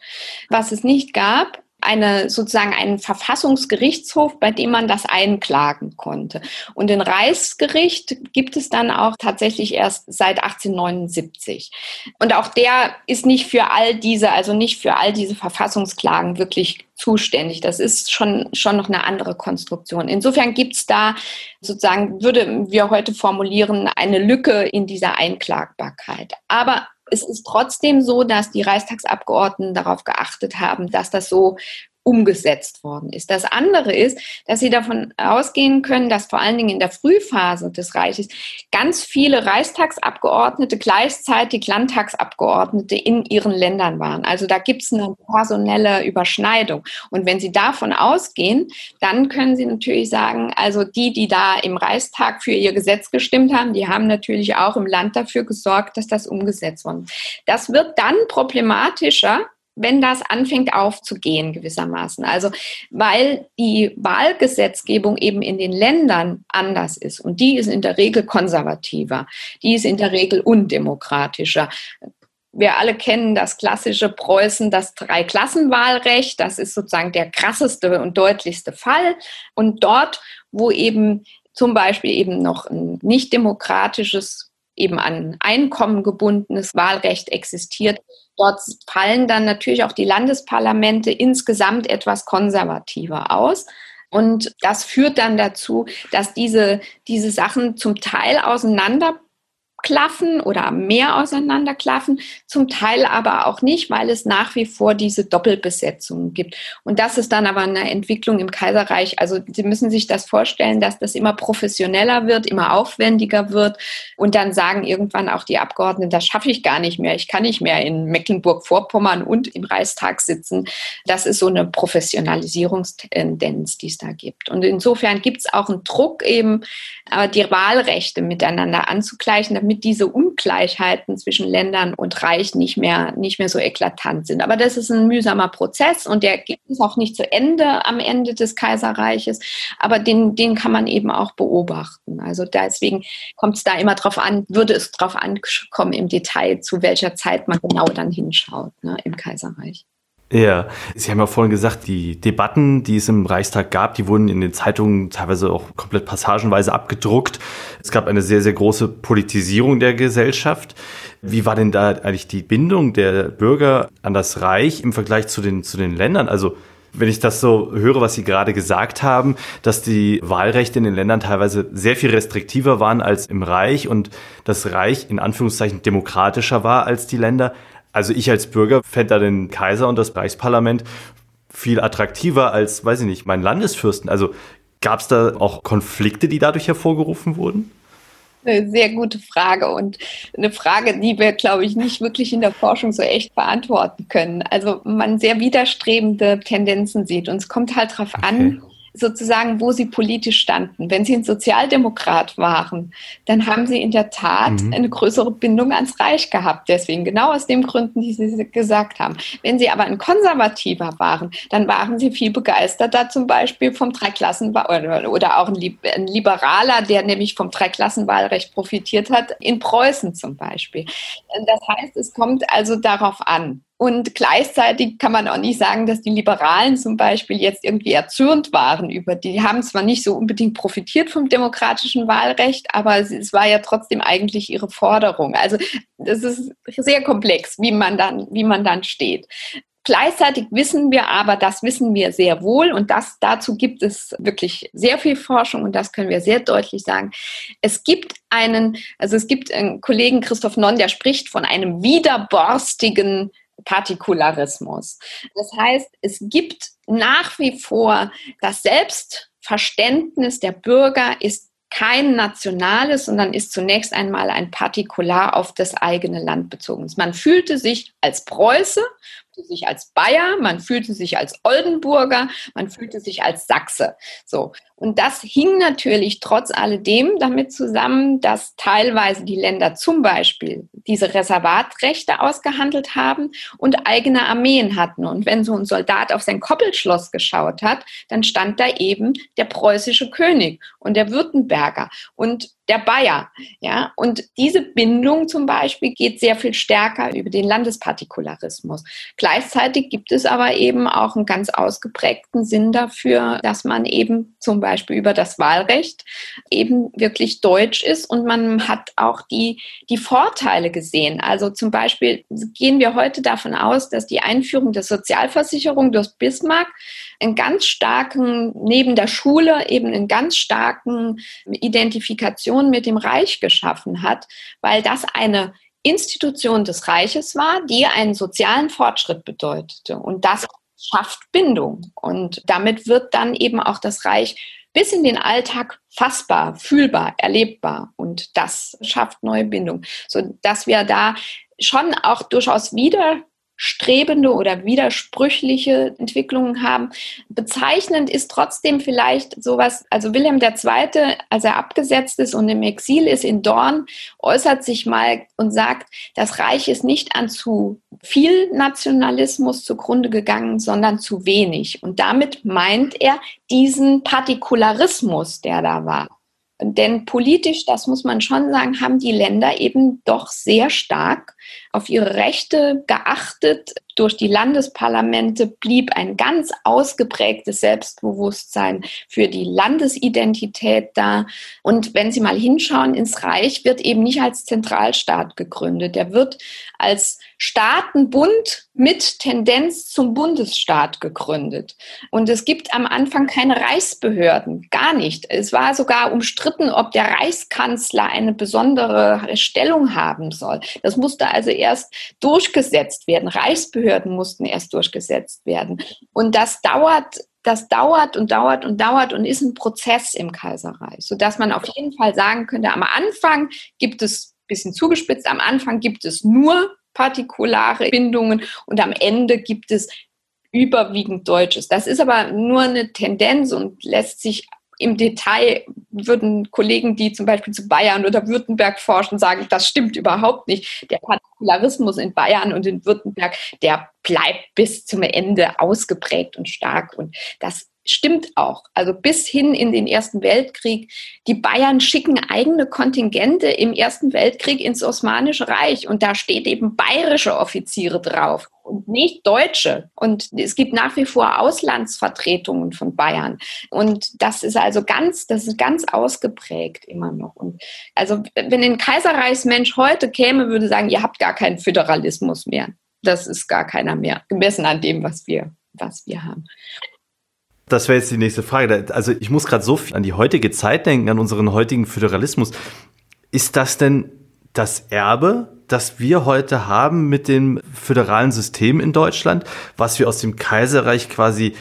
Was es nicht gab, eine sozusagen einen Verfassungsgerichtshof, bei dem man das einklagen konnte. Und den Reichsgericht gibt es dann auch tatsächlich erst seit 1879. Und auch der ist nicht für all diese, also nicht für all diese Verfassungsklagen wirklich zuständig. Das ist schon, schon noch eine andere Konstruktion. Insofern gibt es da sozusagen, würde wir heute formulieren, eine Lücke in dieser Einklagbarkeit. Aber es ist trotzdem so, dass die Reichstagsabgeordneten darauf geachtet haben, dass das so umgesetzt worden ist. Das andere ist, dass sie davon ausgehen können, dass vor allen Dingen in der Frühphase des Reiches ganz viele Reichstagsabgeordnete gleichzeitig Landtagsabgeordnete in ihren Ländern waren. Also da gibt es eine personelle Überschneidung. Und wenn Sie davon ausgehen, dann können Sie natürlich sagen, also die, die da im Reichstag für ihr Gesetz gestimmt haben, die haben natürlich auch im Land dafür gesorgt, dass das umgesetzt wurde. Das wird dann problematischer, wenn das anfängt aufzugehen gewissermaßen. Also weil die Wahlgesetzgebung eben in den Ländern anders ist und die ist in der Regel konservativer, die ist in der Regel undemokratischer. Wir alle kennen das klassische Preußen, das Dreiklassenwahlrecht. Das ist sozusagen der krasseste und deutlichste Fall. Und dort, wo eben zum Beispiel eben noch ein nicht demokratisches eben an Einkommen gebundenes Wahlrecht existiert. Dort fallen dann natürlich auch die Landesparlamente insgesamt etwas konservativer aus. Und das führt dann dazu, dass diese, diese Sachen zum Teil auseinander abklaffen oder mehr auseinanderklaffen, zum Teil aber auch nicht, weil es nach wie vor diese Doppelbesetzungen gibt. Und das ist dann aber eine Entwicklung im Kaiserreich. Also Sie müssen sich das vorstellen, dass das immer professioneller wird, immer aufwendiger wird. Und dann sagen irgendwann auch die Abgeordneten, das schaffe ich gar nicht mehr. Ich kann nicht mehr in Mecklenburg-Vorpommern und im Reichstag sitzen. Das ist so eine Professionalisierungstendenz, die es da gibt. Und insofern gibt es auch einen Druck eben, äh, die Wahlrechte miteinander anzugleichen, damit diese Ungleichheiten zwischen Ländern und Reich nicht mehr, nicht mehr so eklatant sind. Aber das ist ein mühsamer Prozess und der gibt es auch nicht zu Ende am Ende des Kaiserreiches. Aber den, den kann man eben auch beobachten. Also deswegen kommt es da immer drauf an, würde es drauf ankommen im Detail, zu welcher Zeit man genau dann hinschaut ne, im Kaiserreich. Ja, Sie haben ja vorhin gesagt, die Debatten, die es im Reichstag gab, die wurden in den Zeitungen teilweise auch komplett passagenweise abgedruckt. Es gab eine sehr, sehr große Politisierung der Gesellschaft. Wie war denn da eigentlich die Bindung der Bürger an das Reich im Vergleich zu den, zu den Ländern? Also wenn ich das so höre, was Sie gerade gesagt haben, dass die Wahlrechte in den Ländern teilweise sehr viel restriktiver waren als im Reich und das Reich in Anführungszeichen demokratischer war als die Länder. Also ich als Bürger fände da den Kaiser und das Reichsparlament viel attraktiver als, weiß ich nicht, mein Landesfürsten. Also gab es da auch Konflikte, die dadurch hervorgerufen wurden? Eine sehr gute Frage und eine Frage, die wir, glaube ich, nicht wirklich in der Forschung so echt beantworten können. Also man sehr widerstrebende Tendenzen sieht und es kommt halt darauf okay. an, sozusagen, wo sie politisch standen. Wenn sie ein Sozialdemokrat waren, dann haben sie in der Tat mhm. eine größere Bindung ans Reich gehabt. Deswegen, genau aus den Gründen, die Sie gesagt haben. Wenn sie aber ein Konservativer waren, dann waren sie viel begeisterter zum Beispiel vom Dreiklassenwahl oder, oder auch ein, ein Liberaler, der nämlich vom Dreiklassenwahlrecht profitiert hat, in Preußen zum Beispiel. Das heißt, es kommt also darauf an. Und gleichzeitig kann man auch nicht sagen, dass die Liberalen zum Beispiel jetzt irgendwie erzürnt waren über die. Die haben zwar nicht so unbedingt profitiert vom demokratischen Wahlrecht, aber es war ja trotzdem eigentlich ihre Forderung. Also das ist sehr komplex, wie man dann, wie man dann steht. Gleichzeitig wissen wir aber, das wissen wir sehr wohl und das, dazu gibt es wirklich sehr viel Forschung und das können wir sehr deutlich sagen. Es gibt einen, also es gibt einen Kollegen Christoph Nonn, der spricht von einem widerborstigen Partikularismus. Das heißt, es gibt nach wie vor das Selbstverständnis der Bürger ist kein nationales, sondern ist zunächst einmal ein Partikular auf das eigene Land bezogen. Man fühlte sich als Preuße fühlte sich als Bayer, man fühlte sich als Oldenburger, man fühlte sich als Sachse. So. Und das hing natürlich trotz alledem damit zusammen, dass teilweise die Länder zum Beispiel diese Reservatrechte ausgehandelt haben und eigene Armeen hatten. Und wenn so ein Soldat auf sein Koppelschloss geschaut hat, dann stand da eben der preußische König und der Württemberger und der Bayer. Ja? Und diese Bindung zum Beispiel geht sehr viel stärker über den Landespartikularismus. Gleichzeitig gibt es aber eben auch einen ganz ausgeprägten Sinn dafür, dass man eben zum Beispiel über das Wahlrecht eben wirklich deutsch ist und man hat auch die, die Vorteile gesehen. Also zum Beispiel gehen wir heute davon aus, dass die Einführung der Sozialversicherung durch Bismarck einen ganz starken, neben der Schule eben einen ganz starken Identifikation mit dem Reich geschaffen hat, weil das eine Institution des Reiches war, die einen sozialen Fortschritt bedeutete. Und das schafft Bindung. Und damit wird dann eben auch das Reich bis in den Alltag fassbar, fühlbar, erlebbar. Und das schafft neue Bindung. So dass wir da schon auch durchaus wieder strebende oder widersprüchliche Entwicklungen haben. Bezeichnend ist trotzdem vielleicht sowas, also Wilhelm II., als er abgesetzt ist und im Exil ist in Dorn, äußert sich mal und sagt, das Reich ist nicht an zu viel Nationalismus zugrunde gegangen, sondern zu wenig. Und damit meint er diesen Partikularismus, der da war. Denn politisch, das muss man schon sagen, haben die Länder eben doch sehr stark auf ihre Rechte geachtet. Durch die Landesparlamente blieb ein ganz ausgeprägtes Selbstbewusstsein für die Landesidentität da. Und wenn Sie mal hinschauen ins Reich, wird eben nicht als Zentralstaat gegründet. Der wird als Staatenbund mit Tendenz zum Bundesstaat gegründet. Und es gibt am Anfang keine Reichsbehörden, gar nicht. Es war sogar umstritten, ob der Reichskanzler eine besondere Stellung haben soll. Das musste also erst durchgesetzt werden. Reichsbehörden mussten erst durchgesetzt werden. Und das dauert das dauert und dauert und dauert und ist ein Prozess im Kaiserreich, sodass man auf jeden Fall sagen könnte, am Anfang gibt es, bisschen zugespitzt, am Anfang gibt es nur partikulare Bindungen und am Ende gibt es überwiegend Deutsches. Das ist aber nur eine Tendenz und lässt sich im Detail würden Kollegen, die zum Beispiel zu Bayern oder Württemberg forschen, sagen, das stimmt überhaupt nicht. Der Partikularismus in Bayern und in Württemberg, der bleibt bis zum Ende ausgeprägt und stark. Und das stimmt auch. Also bis hin in den Ersten Weltkrieg. Die Bayern schicken eigene Kontingente im Ersten Weltkrieg ins Osmanische Reich und da steht eben bayerische Offiziere drauf und nicht deutsche. Und es gibt nach wie vor Auslandsvertretungen von Bayern. Und das ist also ganz, das ist ganz ausgeprägt immer noch. Und also wenn ein Kaiserreichsmensch heute käme, würde sagen, ihr habt gar keinen Föderalismus mehr. Das ist gar keiner mehr, gemessen an dem, was wir, was wir haben. Das wäre jetzt die nächste Frage. Also ich muss gerade so viel an die heutige Zeit denken, an unseren heutigen Föderalismus. Ist das denn das Erbe, das wir heute haben mit dem föderalen System in Deutschland, was wir aus dem Kaiserreich quasi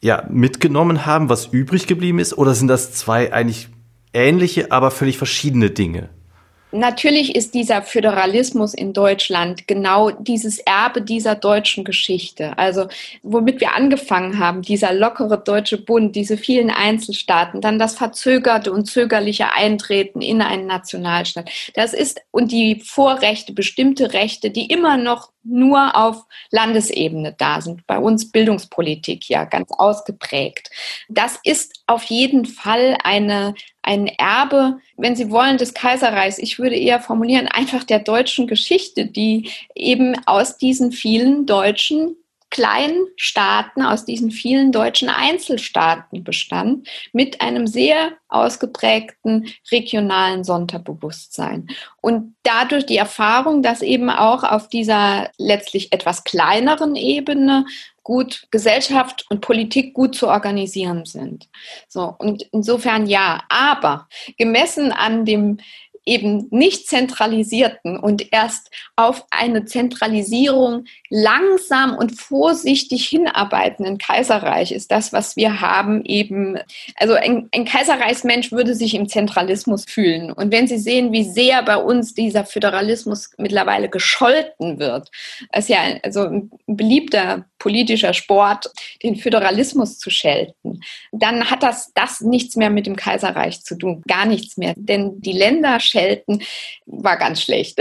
ja mitgenommen haben, was übrig geblieben ist? Oder sind das zwei eigentlich ähnliche, aber völlig verschiedene Dinge? Natürlich ist dieser Föderalismus in Deutschland genau dieses Erbe dieser deutschen Geschichte. Also womit wir angefangen haben, dieser lockere deutsche Bund, diese vielen Einzelstaaten, dann das verzögerte und zögerliche Eintreten in einen Nationalstaat. Das ist und die Vorrechte, bestimmte Rechte, die immer noch nur auf Landesebene da sind. Bei uns Bildungspolitik ja ganz ausgeprägt. Das ist auf jeden Fall eine, ein Erbe, wenn Sie wollen, des Kaiserreichs. Ich würde eher formulieren, einfach der deutschen Geschichte, die eben aus diesen vielen deutschen kleinen Staaten, aus diesen vielen deutschen Einzelstaaten bestand, mit einem sehr ausgeprägten regionalen Sonderbewusstsein. Und dadurch die Erfahrung, dass eben auch auf dieser letztlich etwas kleineren Ebene gut Gesellschaft und Politik gut zu organisieren sind. So und insofern ja, aber gemessen an dem eben nicht zentralisierten und erst auf eine Zentralisierung langsam und vorsichtig hinarbeitenden Kaiserreich ist das, was wir haben, eben, also ein, ein Kaiserreichsmensch würde sich im Zentralismus fühlen. Und wenn Sie sehen, wie sehr bei uns dieser Föderalismus mittlerweile gescholten wird, ist ja also ein beliebter politischer Sport, den Föderalismus zu schelten, dann hat das, das nichts mehr mit dem Kaiserreich zu tun, gar nichts mehr. Denn die Länder schelten war ganz schlecht.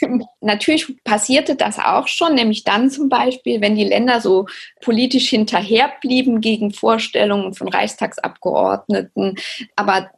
<laughs> Natürlich passierte das auch schon, nämlich dann zum Beispiel, wenn die Länder so politisch hinterherblieben gegen Vorstellungen von Reichstagsabgeordneten. Aber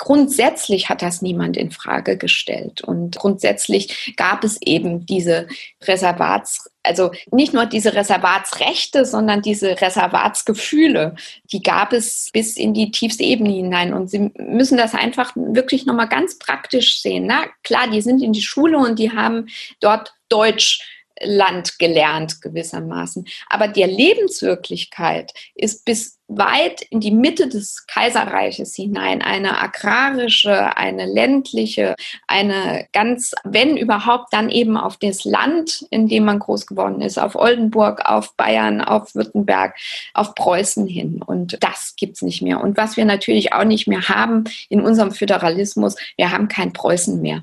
grundsätzlich hat das niemand in Frage gestellt. Und grundsätzlich gab es eben diese Reservats, also nicht nur diese Reservatsrechte, sondern diese Reservatsgefühle, die gab es bis in die tiefste Ebene hinein. Und Sie müssen das einfach wirklich nochmal ganz praktisch sehen. Na klar, die sind in die Schule und die haben dort Deutsch Land gelernt gewissermaßen. Aber der Lebenswirklichkeit ist bis weit in die Mitte des Kaiserreiches hinein eine agrarische, eine ländliche, eine ganz, wenn überhaupt, dann eben auf das Land, in dem man groß geworden ist, auf Oldenburg, auf Bayern, auf Württemberg, auf Preußen hin. Und das gibt's nicht mehr. Und was wir natürlich auch nicht mehr haben in unserem Föderalismus, wir haben kein Preußen mehr.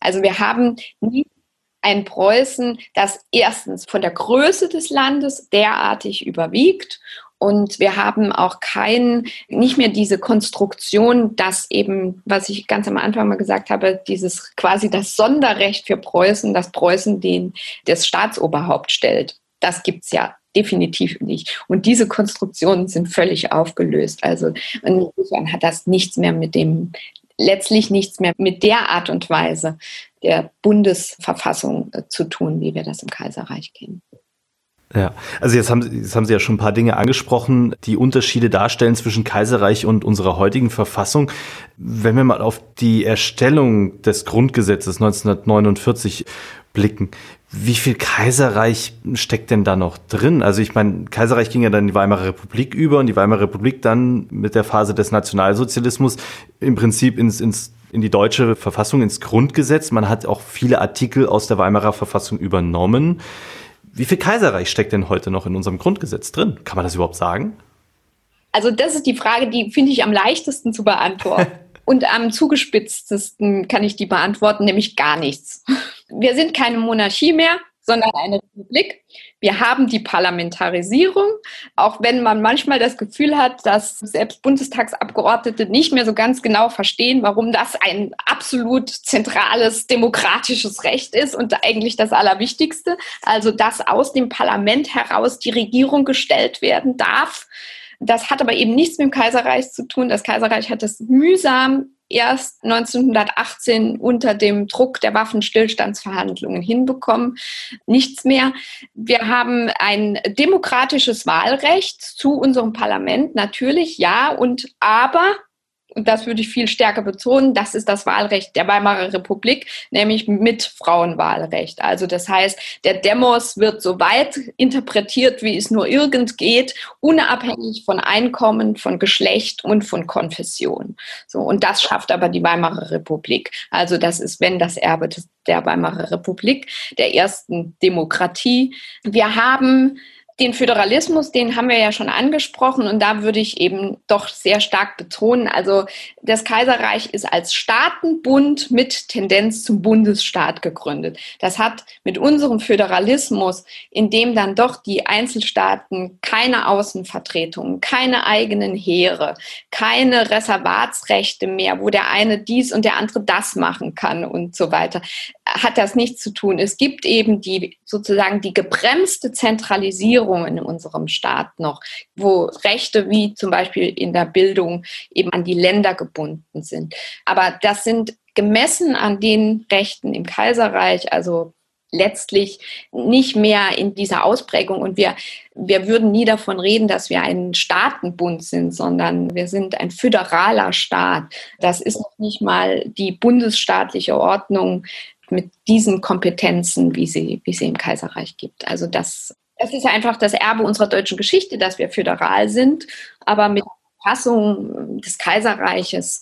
Also wir haben nie ein Preußen, das erstens von der Größe des Landes derartig überwiegt und wir haben auch kein, nicht mehr diese Konstruktion, dass eben, was ich ganz am Anfang mal gesagt habe, dieses quasi das Sonderrecht für Preußen, dass Preußen den, das Staatsoberhaupt stellt. Das gibt's ja definitiv nicht. Und diese Konstruktionen sind völlig aufgelöst. Also insofern hat das nichts mehr mit dem, letztlich nichts mehr mit der Art und Weise der Bundesverfassung äh, zu tun, wie wir das im Kaiserreich kennen. Ja, also jetzt haben, jetzt haben Sie ja schon ein paar Dinge angesprochen, die Unterschiede darstellen zwischen Kaiserreich und unserer heutigen Verfassung. Wenn wir mal auf die Erstellung des Grundgesetzes 1949 blicken, wie viel Kaiserreich steckt denn da noch drin? Also ich meine, Kaiserreich ging ja dann in die Weimarer Republik über und die Weimarer Republik dann mit der Phase des Nationalsozialismus im Prinzip ins, ins in die deutsche Verfassung, ins Grundgesetz. Man hat auch viele Artikel aus der Weimarer Verfassung übernommen. Wie viel Kaiserreich steckt denn heute noch in unserem Grundgesetz drin? Kann man das überhaupt sagen? Also das ist die Frage, die finde ich am leichtesten zu beantworten. <laughs> Und am zugespitztesten kann ich die beantworten, nämlich gar nichts. Wir sind keine Monarchie mehr, sondern eine Republik. Wir haben die Parlamentarisierung, auch wenn man manchmal das Gefühl hat, dass selbst Bundestagsabgeordnete nicht mehr so ganz genau verstehen, warum das ein absolut zentrales demokratisches Recht ist und eigentlich das Allerwichtigste. Also, dass aus dem Parlament heraus die Regierung gestellt werden darf. Das hat aber eben nichts mit dem Kaiserreich zu tun. Das Kaiserreich hat es mühsam erst 1918 unter dem Druck der Waffenstillstandsverhandlungen hinbekommen. Nichts mehr. Wir haben ein demokratisches Wahlrecht zu unserem Parlament, natürlich, ja, und aber und das würde ich viel stärker betonen, das ist das Wahlrecht der Weimarer Republik, nämlich mit Frauenwahlrecht. Also das heißt, der Demos wird so weit interpretiert, wie es nur irgend geht, unabhängig von Einkommen, von Geschlecht und von Konfession. So, und das schafft aber die Weimarer Republik. Also das ist, wenn das Erbe der Weimarer Republik, der ersten Demokratie. Wir haben den Föderalismus, den haben wir ja schon angesprochen und da würde ich eben doch sehr stark betonen, also das Kaiserreich ist als Staatenbund mit Tendenz zum Bundesstaat gegründet. Das hat mit unserem Föderalismus, in dem dann doch die Einzelstaaten keine Außenvertretungen, keine eigenen Heere, keine Reservatsrechte mehr, wo der eine dies und der andere das machen kann und so weiter, hat das nichts zu tun. Es gibt eben die sozusagen die gebremste Zentralisierung in unserem Staat noch, wo Rechte wie zum Beispiel in der Bildung eben an die Länder gebunden sind. Aber das sind gemessen an den Rechten im Kaiserreich, also letztlich nicht mehr in dieser Ausprägung. Und wir, wir würden nie davon reden, dass wir ein Staatenbund sind, sondern wir sind ein föderaler Staat. Das ist noch nicht mal die bundesstaatliche Ordnung mit diesen Kompetenzen, wie sie, wie sie im Kaiserreich gibt. Also das es ist einfach das Erbe unserer deutschen Geschichte, dass wir föderal sind. Aber mit der Fassung des Kaiserreiches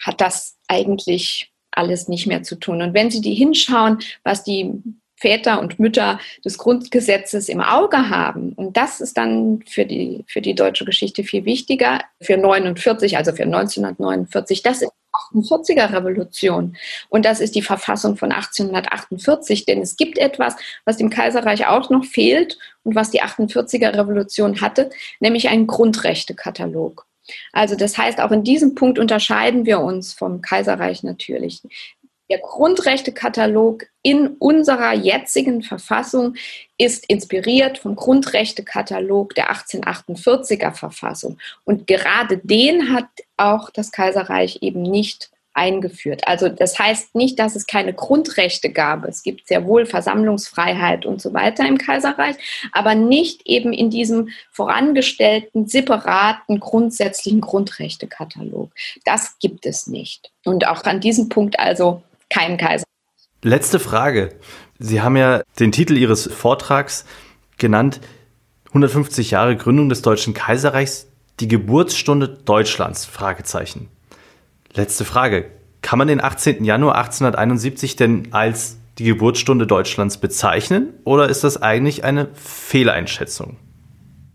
hat das eigentlich alles nicht mehr zu tun. Und wenn Sie die hinschauen, was die Väter und Mütter des Grundgesetzes im Auge haben. Und das ist dann für die, für die deutsche Geschichte viel wichtiger. Für 49, also für 1949, das ist 48er Revolution. Und das ist die Verfassung von 1848, denn es gibt etwas, was dem Kaiserreich auch noch fehlt und was die 48er Revolution hatte, nämlich einen Grundrechtekatalog. Also das heißt, auch in diesem Punkt unterscheiden wir uns vom Kaiserreich natürlich. Der Grundrechtekatalog in unserer jetzigen Verfassung ist inspiriert vom Grundrechtekatalog der 1848er Verfassung. Und gerade den hat auch das Kaiserreich eben nicht eingeführt. Also das heißt nicht, dass es keine Grundrechte gab. Es gibt sehr wohl Versammlungsfreiheit und so weiter im Kaiserreich, aber nicht eben in diesem vorangestellten, separaten, grundsätzlichen Grundrechtekatalog. Das gibt es nicht. Und auch an diesem Punkt also kein Kaiser. Letzte Frage. Sie haben ja den Titel Ihres Vortrags genannt, 150 Jahre Gründung des Deutschen Kaiserreichs, die Geburtsstunde Deutschlands? Fragezeichen. Letzte Frage. Kann man den 18. Januar 1871 denn als die Geburtsstunde Deutschlands bezeichnen oder ist das eigentlich eine Fehleinschätzung?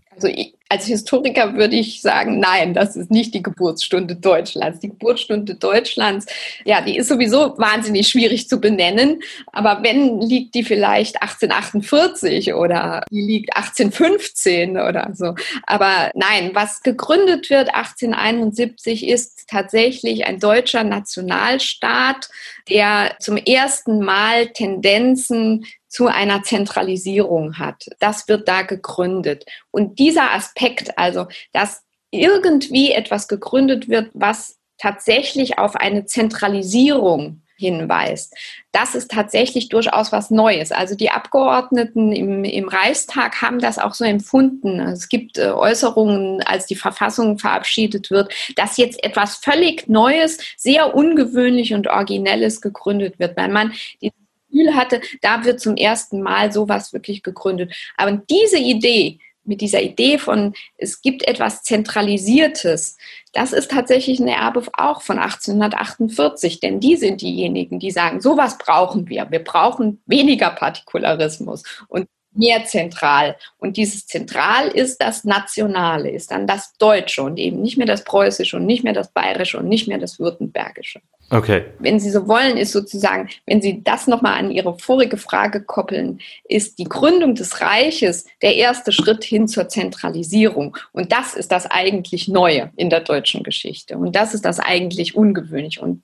Also ich, als Historiker würde ich sagen, nein, das ist nicht die Geburtsstunde Deutschlands. Die Geburtsstunde Deutschlands, ja, die ist sowieso wahnsinnig schwierig zu benennen. Aber wenn liegt die vielleicht 1848 oder die liegt 1815 oder so. Aber nein, was gegründet wird 1871 ist tatsächlich ein deutscher Nationalstaat, der zum ersten Mal Tendenzen zu einer Zentralisierung hat. Das wird da gegründet. Und dieser Aspekt, also dass irgendwie etwas gegründet wird, was tatsächlich auf eine Zentralisierung hinweist. Das ist tatsächlich durchaus was Neues. Also die Abgeordneten im, im Reichstag haben das auch so empfunden. Es gibt äh, Äußerungen, als die Verfassung verabschiedet wird, dass jetzt etwas völlig Neues, sehr ungewöhnlich und originelles gegründet wird, weil man die Gefühl hatte, da wird zum ersten Mal sowas wirklich gegründet. Aber diese Idee, mit dieser Idee von, es gibt etwas Zentralisiertes, das ist tatsächlich ein Erbe auch von 1848, denn die sind diejenigen, die sagen, sowas brauchen wir. Wir brauchen weniger Partikularismus und mehr zentral. Und dieses Zentral ist das Nationale, ist dann das Deutsche und eben nicht mehr das Preußische und nicht mehr das Bayerische und nicht mehr das Württembergische. Okay. Wenn Sie so wollen, ist sozusagen, wenn Sie das nochmal an Ihre vorige Frage koppeln, ist die Gründung des Reiches der erste Schritt hin zur Zentralisierung. Und das ist das eigentlich Neue in der deutschen Geschichte. Und das ist das eigentlich Ungewöhnliche. Und,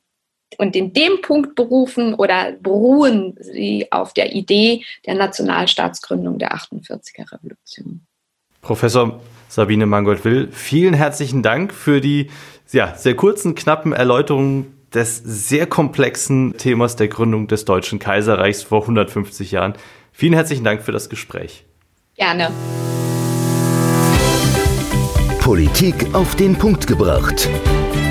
und in dem Punkt berufen oder beruhen Sie auf der Idee der Nationalstaatsgründung der 48er Revolution. Professor Sabine Mangold-Will, vielen herzlichen Dank für die ja, sehr kurzen, knappen Erläuterungen des sehr komplexen Themas der Gründung des Deutschen Kaiserreichs vor 150 Jahren. Vielen herzlichen Dank für das Gespräch. Gerne. Politik auf den Punkt gebracht.